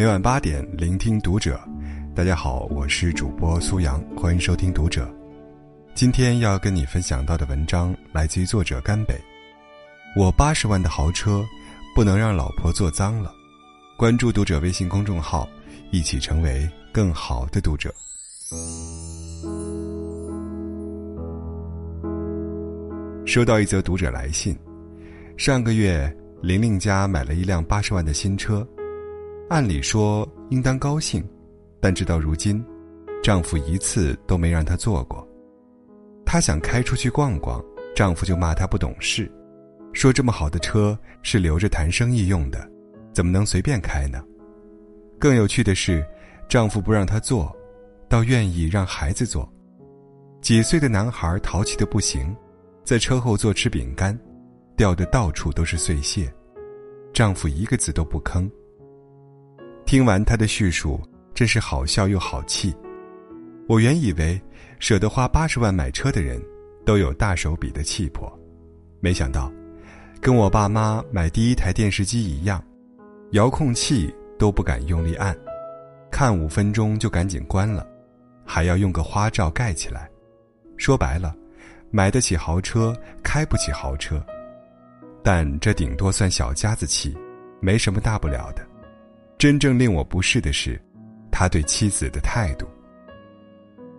每晚八点，聆听读者。大家好，我是主播苏阳，欢迎收听读者。今天要跟你分享到的文章来自于作者甘北。我八十万的豪车，不能让老婆坐脏了。关注读者微信公众号，一起成为更好的读者。收到一则读者来信，上个月玲玲家买了一辆八十万的新车，按理说应当高兴，但直到如今，丈夫一次都没让她坐过。她想开出去逛逛，丈夫就骂她不懂事，说这么好的车是留着谈生意用的，怎么能随便开呢？更有趣的是，丈夫不让她坐，倒愿意让孩子坐。几岁的男孩淘气的不行。在车后座吃饼干，掉的到处都是碎屑，丈夫一个字都不吭。听完他的叙述，真是好笑又好气。我原以为舍得花八十万买车的人，都有大手笔的气魄，没想到，跟我爸妈买第一台电视机一样，遥控器都不敢用力按，看五分钟就赶紧关了，还要用个花罩盖起来。说白了。买得起豪车，开不起豪车，但这顶多算小家子气，没什么大不了的。真正令我不适的是，他对妻子的态度。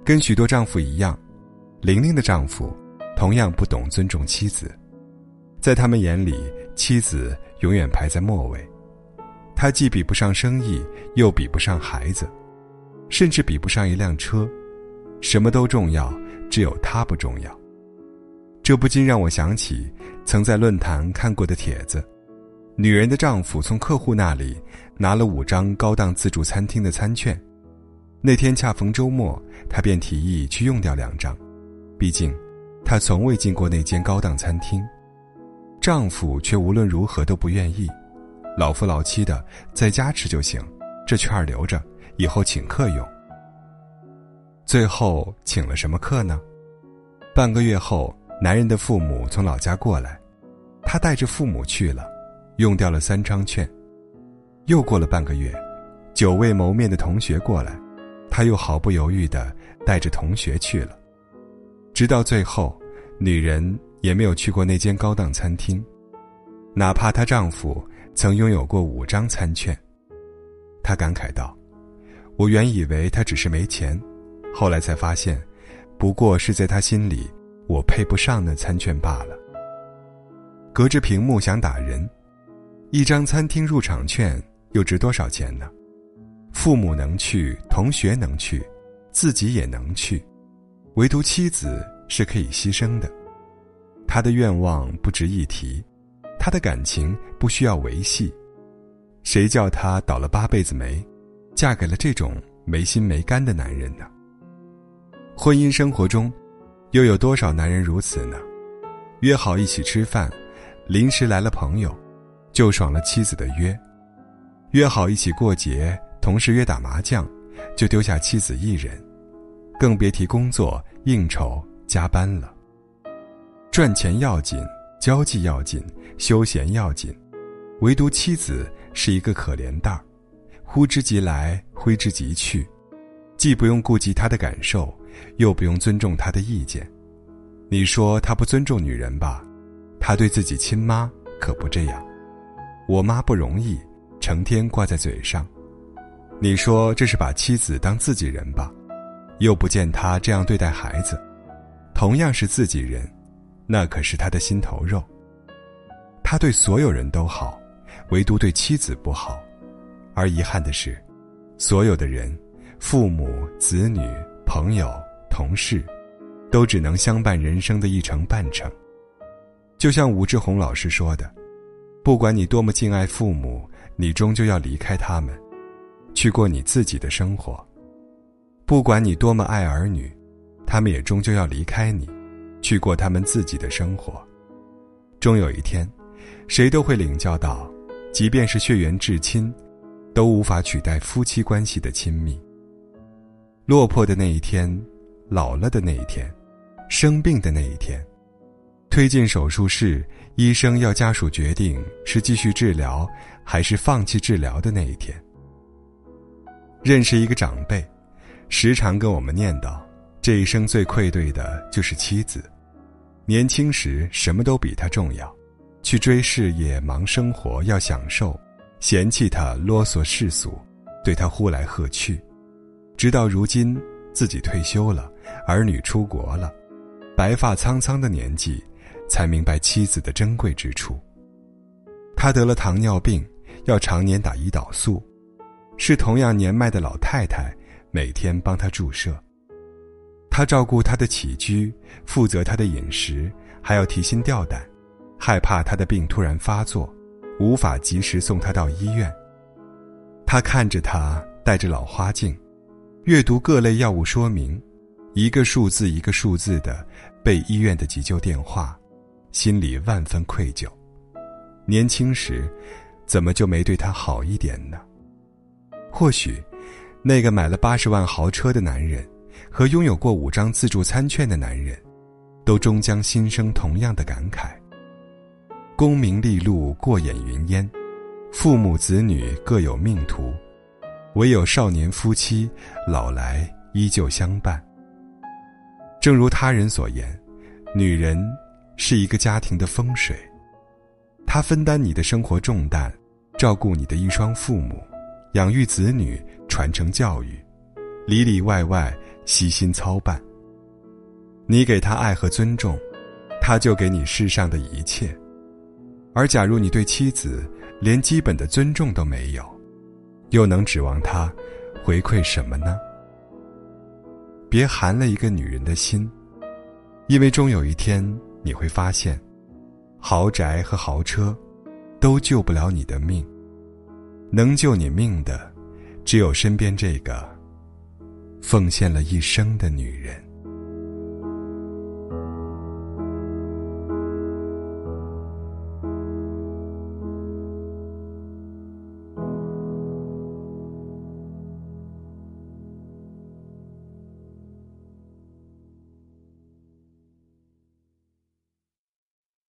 跟许多丈夫一样，玲玲的丈夫同样不懂尊重妻子，在他们眼里，妻子永远排在末位。他既比不上生意，又比不上孩子，甚至比不上一辆车，什么都重要，只有他不重要。这不禁让我想起曾在论坛看过的帖子：女人的丈夫从客户那里拿了五张高档自助餐厅的餐券，那天恰逢周末，他便提议去用掉两张，毕竟他从未进过那间高档餐厅。丈夫却无论如何都不愿意，老夫老妻的在家吃就行，这券留着以后请客用。最后请了什么客呢？半个月后。男人的父母从老家过来，他带着父母去了，用掉了三张券。又过了半个月，久未谋面的同学过来，他又毫不犹豫的带着同学去了。直到最后，女人也没有去过那间高档餐厅，哪怕她丈夫曾拥有过五张餐券。她感慨道：“我原以为他只是没钱，后来才发现，不过是在他心里。”我配不上那餐券罢了。隔着屏幕想打人，一张餐厅入场券又值多少钱呢？父母能去，同学能去，自己也能去，唯独妻子是可以牺牲的。他的愿望不值一提，他的感情不需要维系。谁叫他倒了八辈子霉，嫁给了这种没心没肝的男人呢？婚姻生活中。又有多少男人如此呢？约好一起吃饭，临时来了朋友，就爽了妻子的约；约好一起过节，同事约打麻将，就丢下妻子一人，更别提工作应酬加班了。赚钱要紧，交际要紧，休闲要紧，唯独妻子是一个可怜蛋儿，呼之即来，挥之即去，既不用顾及他的感受。又不用尊重他的意见，你说他不尊重女人吧？他对自己亲妈可不这样。我妈不容易，成天挂在嘴上。你说这是把妻子当自己人吧？又不见他这样对待孩子。同样是自己人，那可是他的心头肉。他对所有人都好，唯独对妻子不好。而遗憾的是，所有的人，父母、子女。朋友、同事，都只能相伴人生的一程半程。就像武志红老师说的：“不管你多么敬爱父母，你终究要离开他们，去过你自己的生活；不管你多么爱儿女，他们也终究要离开你，去过他们自己的生活。终有一天，谁都会领教到，即便是血缘至亲，都无法取代夫妻关系的亲密。”落魄的那一天，老了的那一天，生病的那一天，推进手术室，医生要家属决定是继续治疗还是放弃治疗的那一天，认识一个长辈，时常跟我们念叨，这一生最愧对的就是妻子。年轻时什么都比他重要，去追事业、忙生活、要享受，嫌弃他啰嗦世俗，对他呼来喝去。直到如今，自己退休了，儿女出国了，白发苍苍的年纪，才明白妻子的珍贵之处。他得了糖尿病，要常年打胰岛素，是同样年迈的老太太每天帮他注射。他照顾他的起居，负责他的饮食，还要提心吊胆，害怕他的病突然发作，无法及时送他到医院。他看着他戴着老花镜，阅读各类药物说明，一个数字一个数字的背医院的急救电话，心里万分愧疚。年轻时，怎么就没对他好一点呢？或许，那个买了八十万豪车的男人。和拥有过五张自助餐券的男人，都终将心生同样的感慨：功名利禄过眼云烟，父母子女各有命途，唯有少年夫妻老来依旧相伴。正如他人所言，女人是一个家庭的风水，他分担你的生活重担，照顾你的一双父母，养育子女，传承教育，里里外外。悉心操办。你给他爱和尊重，他就给你世上的一切。而假如你对妻子连基本的尊重都没有，又能指望他回馈什么呢？别寒了一个女人的心，因为终有一天你会发现，豪宅和豪车都救不了你的命，能救你命的，只有身边这个。奉献了一生的女人。